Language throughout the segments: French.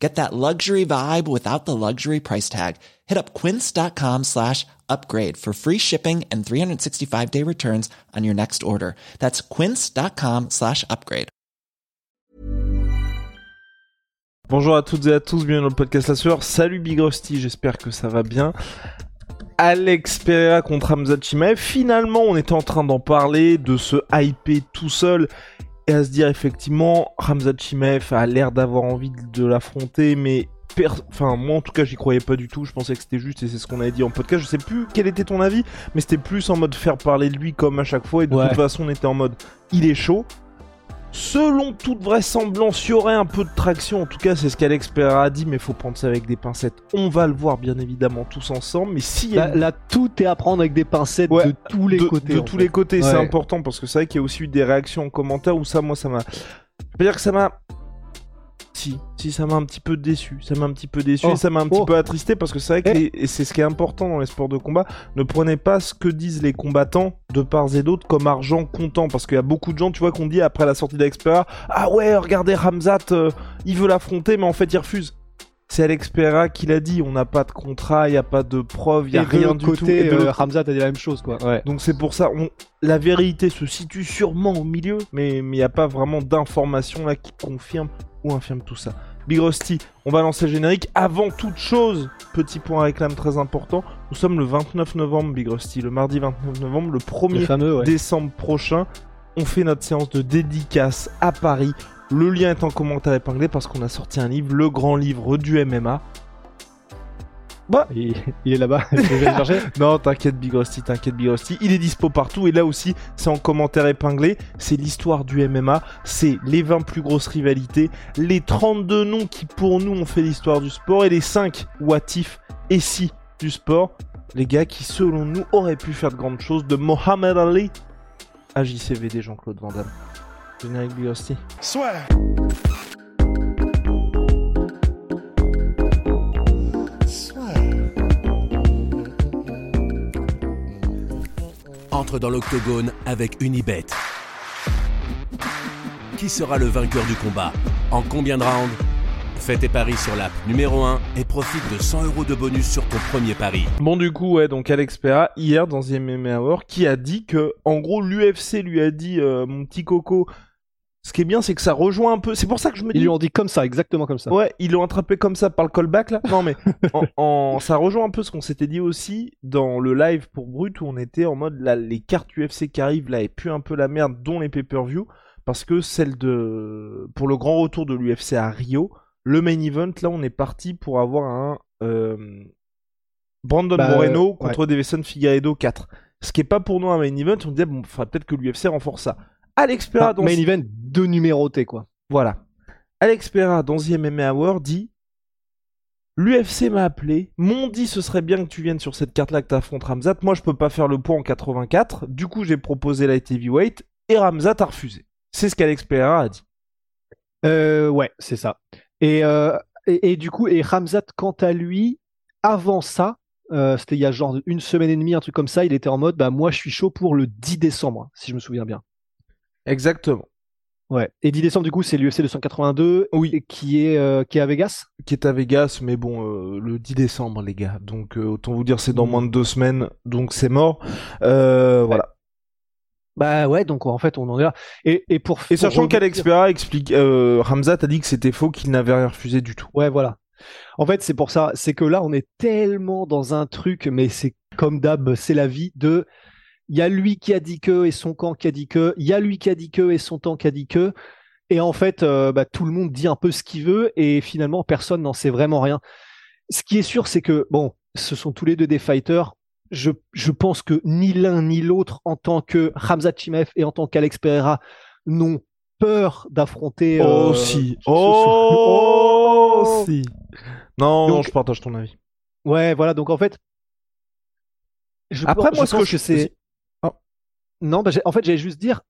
Get that luxury vibe without the luxury price tag. Hit up quince.com slash upgrade for free shipping and 365 day returns on your next order. That's quince.com slash upgrade. Bonjour à toutes et à tous, bienvenue dans le podcast La Sueur. Salut Big Rusty, j'espère que ça va bien. Alex Pereira contre Hamza Chimaev. Finalement, on était en train d'en parler, de se hyper tout seul et à se dire effectivement, Hamza Chimaev a l'air d'avoir envie de l'affronter, mais enfin moi en tout cas j'y croyais pas du tout, je pensais que c'était juste et c'est ce qu'on avait dit en podcast, je sais plus quel était ton avis, mais c'était plus en mode faire parler de lui comme à chaque fois et de toute façon on était en mode il est chaud. Selon toute vraisemblance, il y aurait un peu de traction. En tout cas, c'est ce qu'Alex Pereira a dit, mais il faut prendre ça avec des pincettes. On va le voir bien évidemment tous ensemble. Mais si là, tout est à prendre avec des pincettes de tous les côtés. De tous les côtés, c'est important parce que c'est vrai qu'il y a aussi eu des réactions en commentaire où ça, moi, ça m'a. Je peux dire que ça m'a si, si, ça m'a un petit peu déçu. Ça m'a un petit peu déçu et oh, ça m'a un petit oh. peu attristé parce que c'est vrai que eh. c'est ce qui est important dans les sports de combat. Ne prenez pas ce que disent les combattants de part et d'autre comme argent comptant parce qu'il y a beaucoup de gens, tu vois, qu'on dit après la sortie d'Expera Ah ouais, regardez Ramzat, euh, il veut l'affronter, mais en fait il refuse. C'est Alex Pereira qui l'a dit, on n'a pas de contrat, il n'y a pas de preuve, il n'y a rien du tout. Et de euh, dit la même chose, quoi. Donc c'est pour ça, la vérité se situe sûrement au milieu, mais il n'y a pas vraiment d'informations là qui confirment ou infirme tout ça. Big Rusty, on va lancer le générique. Avant toute chose, petit point réclame très important, nous sommes le 29 novembre, Big Rusty, le mardi 29 novembre, le 1er décembre prochain. On fait notre séance de dédicace à Paris. Le lien est en commentaire épinglé parce qu'on a sorti un livre, le grand livre du MMA. Bah, il, est là-bas. non, t'inquiète Big Rusty, t'inquiète Big Rusty. Il est dispo partout et là aussi, c'est en commentaire épinglé. C'est l'histoire du MMA, c'est les 20 plus grosses rivalités, les 32 noms qui pour nous ont fait l'histoire du sport et les 5 watifs et si du sport. Les gars qui selon nous auraient pu faire de grandes choses de Mohamed Ali à JCVD Jean-Claude Van Damme. Générique Big Rusty. Soit. Entre dans l'octogone avec Unibet. Qui sera le vainqueur du combat En combien de rounds Fais tes paris sur l'app numéro 1 et profite de 100 euros de bonus sur ton premier pari. Bon du coup ouais donc Alex Pereira hier dans MMA Hour qui a dit que en gros l'UFC lui a dit euh, mon petit coco ce qui est bien, c'est que ça rejoint un peu. C'est pour ça que je me dis. Ils lui ont dit comme ça, exactement comme ça. Ouais, ils l'ont attrapé comme ça par le callback là. Non mais en, ça rejoint un peu ce qu'on s'était dit aussi dans le live pour Brut où on était en mode là les cartes UFC qui arrivent là et puis un peu la merde, dont les pay-per-view, parce que celle de pour le grand retour de l'UFC à Rio, le main event là on est parti pour avoir un euh, Brandon bah, Moreno contre Davison Figueiredo 4. Ce qui est pas pour nous un main event, on disait bon, faudrait peut-être que l'UFC renforce ça. Alex Pereira dans main event de numéroté quoi. Voilà. Alex Pereira dans The MMA Hour dit L'UFC m'a appelé, m'ont dit ce serait bien que tu viennes sur cette carte-là que tu affrontes Ramzat. Moi, je peux pas faire le poids en 84. Du coup, j'ai proposé light heavyweight et Ramzat a refusé. C'est ce qu'Alex Pereira a dit. Euh, ouais, c'est ça. Et, euh, et, du coup, et Ramzat, quant à lui, avant ça, euh, c'était il y a genre une semaine et demie, un truc comme ça, il était en mode, bah moi, je suis chaud pour le 10 décembre, si je me souviens bien. Exactement. Ouais. Et 10 décembre, du coup, c'est l'UFC 282 oui. qui, est, euh, qui est à Vegas? Qui est à Vegas, mais bon, euh, le 10 décembre, les gars. Donc, euh, autant vous dire, c'est dans mmh. moins de deux semaines, donc c'est mort. Voilà. Bah ouais, donc en fait, on en est là. Et, et pour. Et sachant qu'Alex Pereira explique, Ramzat a dit que c'était faux, qu'il n'avait rien refusé du tout. Ouais, voilà. En fait, c'est pour ça, c'est que là, on est tellement dans un truc, mais c'est comme d'hab, c'est la vie de il y a lui qui a dit que et son camp qui a dit que, il y a lui qui a dit que et son temps qui a dit que. Et en fait, euh, bah, tout le monde dit un peu ce qu'il veut et finalement, personne n'en sait vraiment rien. Ce qui est sûr, c'est que, bon, ce sont tous les deux des fighters. Je, je pense que ni l'un ni l'autre, en tant que Hamza Chimev et en tant qu'Alex Pereira, n'ont peur d'affronter. Oh si, oh, oh si. Non, non, je partage ton avis. Ouais, voilà. Donc en fait, je Après, moi, ce que je sais, non, bah, en fait, j'allais juste dire,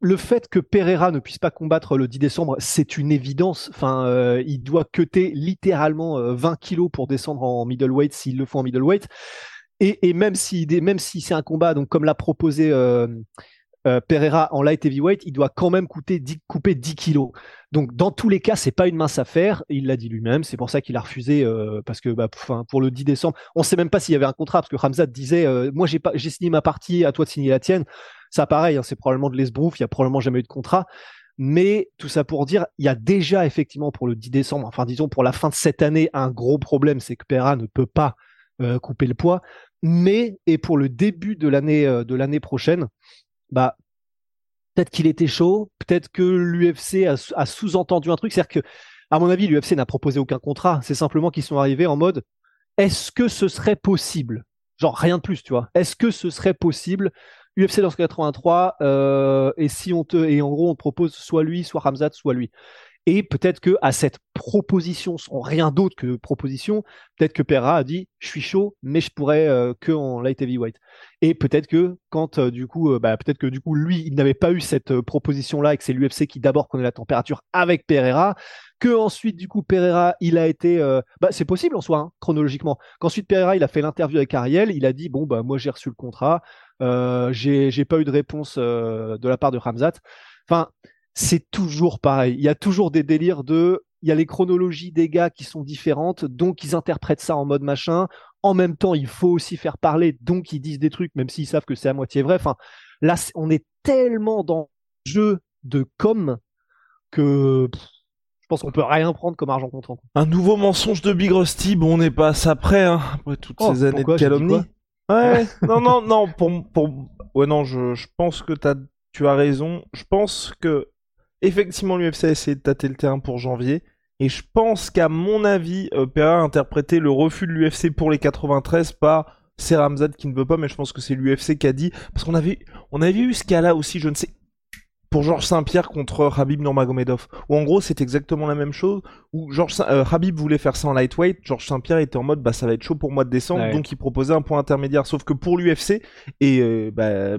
le fait que Pereira ne puisse pas combattre le 10 décembre, c'est une évidence. Enfin, euh, il doit cutter littéralement 20 kilos pour descendre en middleweight s'il le faut en middleweight. Et, même si, c'est un combat, donc comme l'a proposé euh, euh, Pereira en light heavyweight, il doit quand même coûter 10, couper 10 kilos. Donc dans tous les cas, c'est pas une mince affaire. Il l'a dit lui-même. C'est pour ça qu'il a refusé euh, parce que bah, pour le 10 décembre, on sait même pas s'il y avait un contrat parce que Ramzat disait euh, moi j'ai pas j'ai signé ma partie, à toi de signer la tienne. Ça pareil, hein, c'est probablement de l'esbrouf. Il y a probablement jamais eu de contrat. Mais tout ça pour dire, il y a déjà effectivement pour le 10 décembre, enfin disons pour la fin de cette année, un gros problème, c'est que Pereira ne peut pas couper le poids. Mais et pour le début de l'année de l'année prochaine, bah peut-être qu'il était chaud, peut-être que l'UFC a, sous-entendu un truc, c'est-à-dire que à mon avis l'UFC n'a proposé aucun contrat, c'est simplement qu'ils sont arrivés en mode est-ce que ce serait possible? Genre rien de plus, tu vois. Est-ce que ce serait possible? UFC dans 83 euh, et si on te et en gros on te propose soit lui, soit Ramzat, soit lui. Et peut-être que à cette proposition, sans rien d'autre que proposition, peut-être que Perra a dit je suis chaud, mais je pourrais euh, que en light heavyweight. Et peut-être que quand euh, du coup, euh, bah, peut-être que du coup lui, il n'avait pas eu cette proposition-là et que c'est l'UFC qui d'abord connaît la température avec Pereira, que ensuite du coup Pereira, il a été, bah, c'est possible en soi hein, chronologiquement. Qu'ensuite Pereira, il a fait l'interview avec Ariel, il a dit bon bah moi j'ai reçu le contrat, j'ai pas eu de réponse de la part de Ramzat. Enfin c'est toujours pareil. Il y a toujours des délires de, il y a les chronologies des gars qui sont différentes, donc ils interprètent ça en mode machin. En même temps, il faut aussi faire parler, donc ils disent des trucs, même s'ils savent que c'est à moitié vrai. Enfin, là, on est tellement dans le jeu de com que je pense qu'on peut rien prendre comme argent comptant. Un nouveau mensonge de Big Rusty, bon, on n'est pas à ça près, hein, après toutes oh, ces années de calomnie. Ouais, non, non, non, pour, pour, ouais, non, je, je pense que as, tu as raison. Je pense que Effectivement, l'UFC a essayé de tâter le terrain pour janvier. Et je pense qu'à mon avis, euh, a interprété le refus de l'UFC pour les 93 par c'est Ramzad qui ne veut pas, mais je pense que c'est l'UFC qui a dit. Parce qu'on avait, on avait eu ce cas-là aussi, je ne sais, pour Georges Saint-Pierre contre Habib Nurmagomedov. Où en gros, c'est exactement la même chose. Où Georges euh, Habib voulait faire ça en lightweight, Georges Saint-Pierre était en mode, bah ça va être chaud pour moi de descendre, donc il proposait un point intermédiaire. Sauf que pour l'UFC, et euh, bah,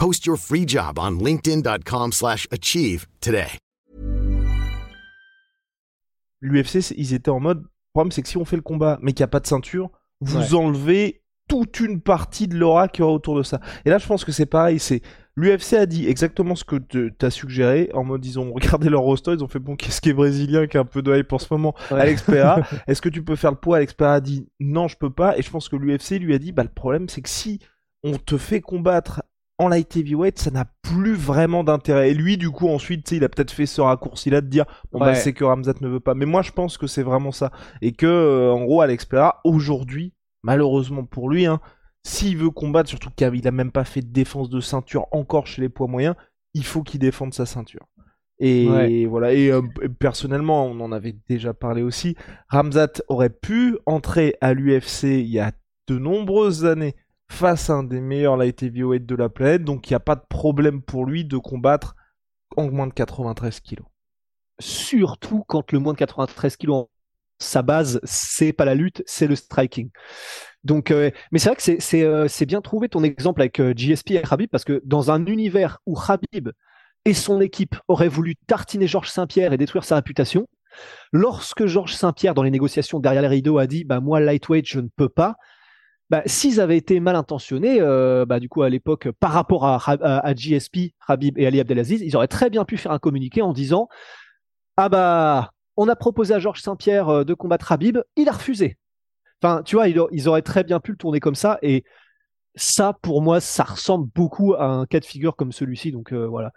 Post your free job on linkedin.com/achieve today. L'UFC, ils étaient en mode le problème c'est que si on fait le combat mais qu'il n'y a pas de ceinture, vous enlevez toute une partie de l'aura qu'il y aura autour de ça. Et là, je pense que c'est pareil, c'est l'UFC a dit exactement ce que tu as suggéré en mode ils ont regardé leur roster, ils ont fait bon qu'est-ce qui est brésilien qui a un peu de hype en ce moment Alex Pereira, est-ce que tu peux faire le poids? Alex Pereira a dit non, je peux pas. Et je pense que l'UFC lui a dit bah le problème c'est que si on te fait combattre en light heavyweight, ça n'a plus vraiment d'intérêt. Et lui, du coup, ensuite, il a peut-être fait ce raccourci-là de dire, bon, bah, c'est que Ramzat ne veut pas. Mais moi, je pense que c'est vraiment ça. Et que, euh, en gros, Alex Pereira, aujourd'hui, malheureusement pour lui, hein, s'il veut combattre, surtout qu'il a même pas fait de défense de ceinture encore chez les poids moyens, il faut qu'il défende sa ceinture. Et voilà. Et euh, personnellement, on en avait déjà parlé aussi. Ramzat aurait pu entrer à l'UFC il y a de nombreuses années face à un des meilleurs light heavyweight de la planète, donc il n'y a pas de problème pour lui de combattre en moins de 93 kilos. Surtout quand le moins de 93 kilos, sa base, c'est pas la lutte, c'est le striking. Donc, euh, mais c'est vrai que euh, c'est bien trouvé ton exemple avec euh, GSP et Khabib, parce que dans un univers où Khabib et son équipe auraient voulu tartiner Georges Saint-Pierre et détruire sa réputation, lorsque Georges Saint-Pierre, dans les négociations derrière les rideaux, a dit bah, Moi, lightweight, je ne peux pas, bah, s'ils avaient été mal intentionnés, euh, bah, du coup, à l'époque, par rapport à, à, GSP, Habib et Ali Abdelaziz, ils auraient très bien pu faire un communiqué en disant Ah bah, on a proposé à Georges Saint-Pierre euh, de combattre Habib, il a refusé. Enfin, tu vois, ils, auraient très bien pu le tourner comme ça. Et ça, pour moi, ça ressemble beaucoup à un cas de figure comme celui-ci. Donc euh, voilà.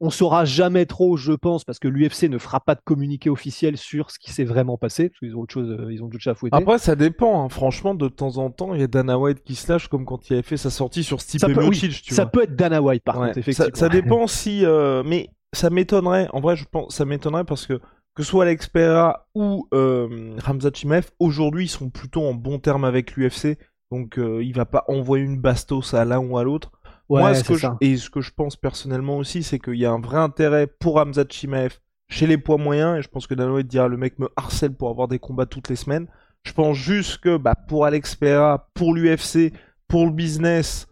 On saura jamais trop, je pense, parce que l'UFC ne fera pas de communiqué officiel sur ce qui s'est vraiment passé, parce qu'ils ont autre chose, euh, ils ont d'autres choses à fouetter. Après, ça dépend. Hein. Franchement, de temps en temps, il y a Dana White qui se lâche, comme quand il avait fait sa sortie sur Stipe ça peut, Ça peut être Dana White, par contre, effectivement. Ça, dépend si, euh, mais ça m'étonnerait. En vrai, je pense, ça m'étonnerait parce que que soit Alex Pereira ou euh, Hamza Chimaev, aujourd'hui, ils sont plutôt en bon terme avec l'UFC. Donc, euh, il va pas envoyer une bastos à l'un ou à l'autre. Moi, ce que je, et ce que je pense personnellement aussi, c'est qu'il y a un vrai intérêt pour Hamza Chimaev chez les poids moyens. Et je pense que Danoé dira le mec me harcèle pour avoir des combats toutes les semaines. Je pense juste que bah, pour Alex Pereira, pour l'UFC, pour le business,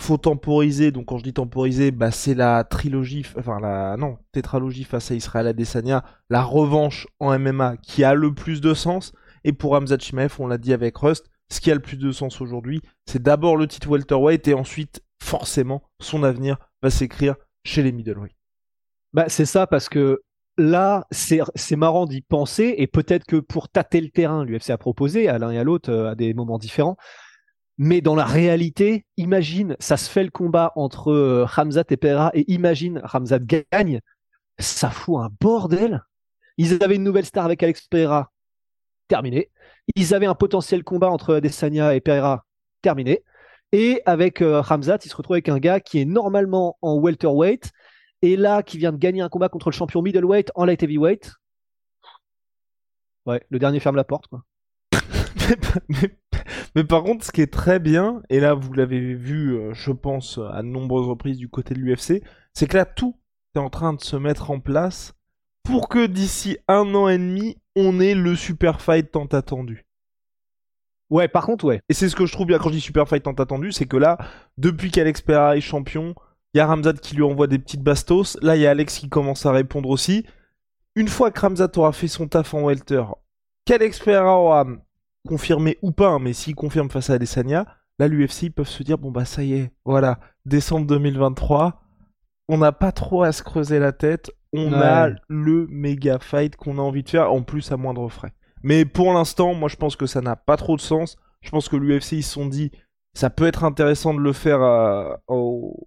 faut temporiser. Donc quand je dis temporiser, bah, c'est la trilogie, enfin la non tétralogie face à Israël Adesanya, la revanche en MMA qui a le plus de sens. Et pour Hamza Chimaev, on l'a dit avec Rust, ce qui a le plus de sens aujourd'hui, c'est d'abord le titre welterweight et ensuite forcément son avenir va s'écrire chez les middleweight. Bah c'est ça parce que là, c'est marrant d'y penser, et peut-être que pour tâter le terrain, l'UFC a proposé à l'un et à l'autre euh, à des moments différents. Mais dans la réalité, imagine, ça se fait le combat entre euh, et Pereira, et imagine, Hamzat gagne, ça fout un bordel. Ils avaient une nouvelle star avec Alex Pereira, terminé. Ils avaient un potentiel combat entre Adesanya et Pereira, terminé. Et avec euh, Hamzat, il se retrouve avec un gars qui est normalement en welterweight, et là, qui vient de gagner un combat contre le champion middleweight en light heavyweight. Ouais, le dernier ferme la porte, quoi. mais, par contre, ce qui est très bien, et là vous l'avez vu, euh, je pense, à de nombreuses reprises du côté de l'UFC, c'est que là tout est en train de se mettre en place pour que d'ici un an et demi, on ait le super fight tant attendu. Ouais, par contre, ouais. Et c'est ce que je trouve bien quand je dis super fight tant attendu, c'est que là, depuis qu'Alex Pereira est champion, il y a Ramzat qui lui envoie des petites bastos. Là, il y a Alex qui commence à répondre aussi. Une fois que Ramzat aura fait son taf en welter, qu'Alex Pereira aura confirmé ou pas, hein, mais s'il confirme face à Adesanya, là, l'UFC, peuvent se dire, bon bah ça y est, voilà, décembre 2023, on n'a pas trop à se creuser la tête, on a le méga fight qu'on a envie de faire, en plus à moindre frais. Mais pour l'instant, moi je pense que ça n'a pas trop de sens. Je pense que l'UFC, ils se sont dit, ça peut être intéressant de le faire au,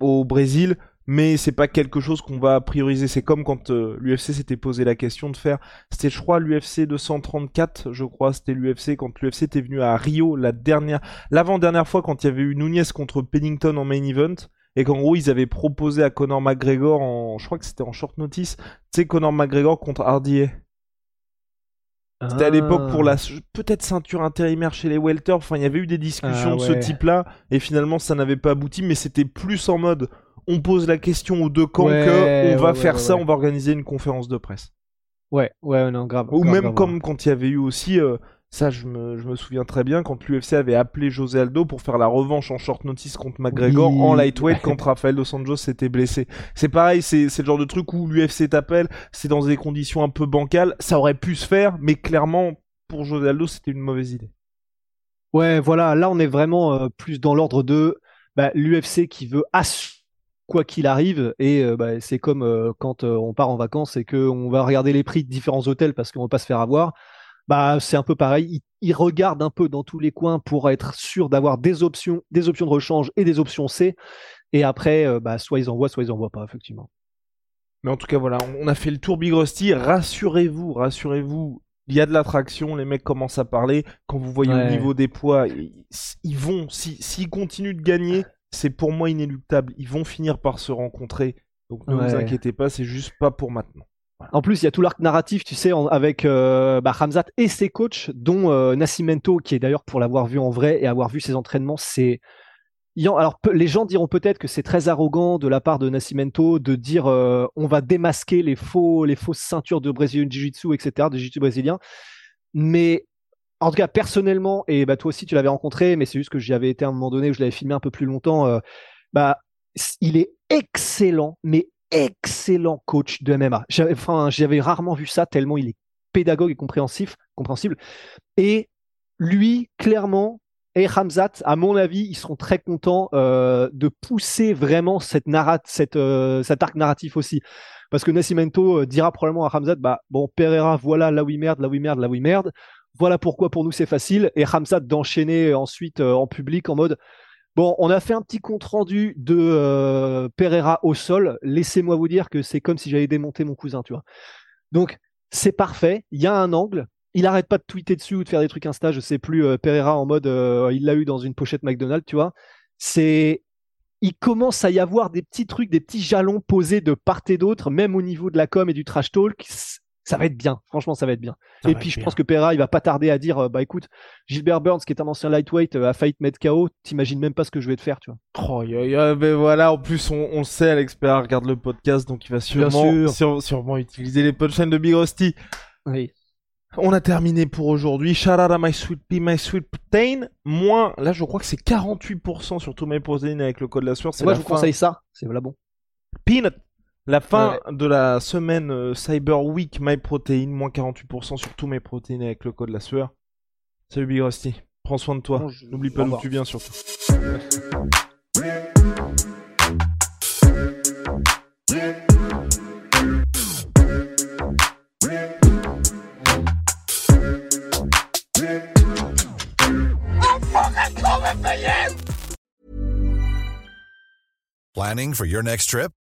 au, Brésil, mais c'est pas quelque chose qu'on va prioriser. C'est comme quand euh, l'UFC s'était posé la question de faire, c'était je crois l'UFC 234, je crois, c'était l'UFC quand l'UFC était venu à Rio la dernière, l'avant-dernière fois quand il y avait eu Nunez contre Pennington en main event. Et qu'en gros, ils avaient proposé à Conor McGregor en, je crois que c'était en short notice, tu sais, Conor McGregor contre Hardy. C'était à l'époque pour la ah. peut-être ceinture intérimaire chez les welter. Enfin, il y avait eu des discussions ah de ce type-là et finalement ça n'avait pas abouti. Mais c'était plus en mode on pose la question aux deux camps que on va faire ça, on va organiser une conférence de presse. Ouais, ouais, non, grave. Ou même comme quand il y avait eu aussi euh, ça, je me, souviens très bien quand l'UFC avait appelé José Aldo pour faire la revanche en short notice contre McGregor en lightweight quand Rafael Dos Anjos s'était blessé. C'est pareil, c'est le genre de truc où l'UFC t'appelle, c'est dans des conditions un peu bancales. Ça aurait pu se faire, mais clairement, pour José Aldo, c'était une mauvaise idée. Ouais, voilà, là on est vraiment euh, plus dans l'ordre de bah, l'UFC qui veut assurer quoi qu'il arrive. Et euh, bah, c'est comme euh, quand on part en vacances et qu'on va regarder les prix de différents hôtels parce qu'on va pas se faire avoir bah c'est un peu pareil. Ils, regardent un peu dans tous les coins pour être sûr d'avoir des options, des options de rechange et des options C. Et après, euh, bah, soit ils envoient, soit ils envoient pas, effectivement. Mais en tout cas, voilà, on a fait le tour Big Rusty. Rassurez-vous, rassurez-vous, il y a de l'attraction, les mecs commencent à parler. Quand vous voyez au niveau des poids, ils, vont, s'ils continuent de gagner, c'est pour moi inéluctable. Ils vont finir par se rencontrer. Donc ne vous inquiétez pas, c'est juste pas pour maintenant. En plus, il y a tout l'arc narratif, tu sais, avec euh, bah, Hamzat et ses coachs, dont euh, Nascimento, qui est d'ailleurs pour l'avoir vu en vrai et avoir vu ses entraînements, c'est alors les gens diront peut-être que c'est très arrogant de la part de Nascimento de dire euh, on va démasquer les faux les fausses ceintures de Brésilien Jiu-Jitsu etc de Jiu-Jitsu brésilien. Mais en tout cas personnellement et bah toi aussi tu l'avais rencontré mais c'est juste que j'y avais été à un moment donné où je l'avais filmé un peu plus longtemps euh, bah il est excellent mais excellent coach de MMA. J'avais, enfin, j'avais rarement vu ça tellement il est pédagogue et compréhensif, compréhensible. Et lui, clairement, et Hamzat, à mon avis, ils seront très contents euh, de pousser vraiment cette cette, euh, cet arc narratif aussi. Parce que Nascimento euh, dira probablement à Hamzat, bah bon, Pereira, voilà là où il merde, là où il merde, là où il merde. Voilà pourquoi pour nous c'est facile. Et Hamzat d'enchaîner ensuite en public en mode, Bon, on a fait un petit compte rendu de euh, Pereira au sol. Laissez-moi vous dire que c'est comme si j'avais démonté mon cousin, tu vois. Donc, c'est parfait. Il y a un angle. Il arrête pas de tweeter dessus ou de faire des trucs Insta. Je sais plus. Euh, Pereira en mode, euh, il l'a eu dans une pochette McDonald's, tu vois. C'est il commence à y avoir des petits trucs, des petits jalons posés de part et d'autre, même au niveau de la com et du trash talk. Ça va être bien, franchement, ça va être bien. et puis, je pense que Pereira, il va pas tarder à dire euh, bah écoute, Gilbert Burns, qui est un ancien lightweight, euh, a failli te mettre KO, t'imagines même pas ce que je vais te faire, tu vois. Oh, ben voilà, en plus, on, on sait, Alex Pereira regarde le podcast, donc il va sûrement, sûrement utiliser les punchlines de Big Rusty. Oui. On a terminé pour aujourd'hui. Shout out à My Sweet Pea, My Sweet Protein. Moins, là, je crois que c'est 48% sur tout My Protein avec le code la sueur. Moi, je vous conseille ça. C'est voilà bon. Peanut. La fin de la semaine euh, Cyber Week My Protein. Moins 48% sur tout My Protein avec le code la sueur. Salut Big Rusty. Prends soin de toi. N'oublie pas d'où tu viens surtout. Planning for your next trip?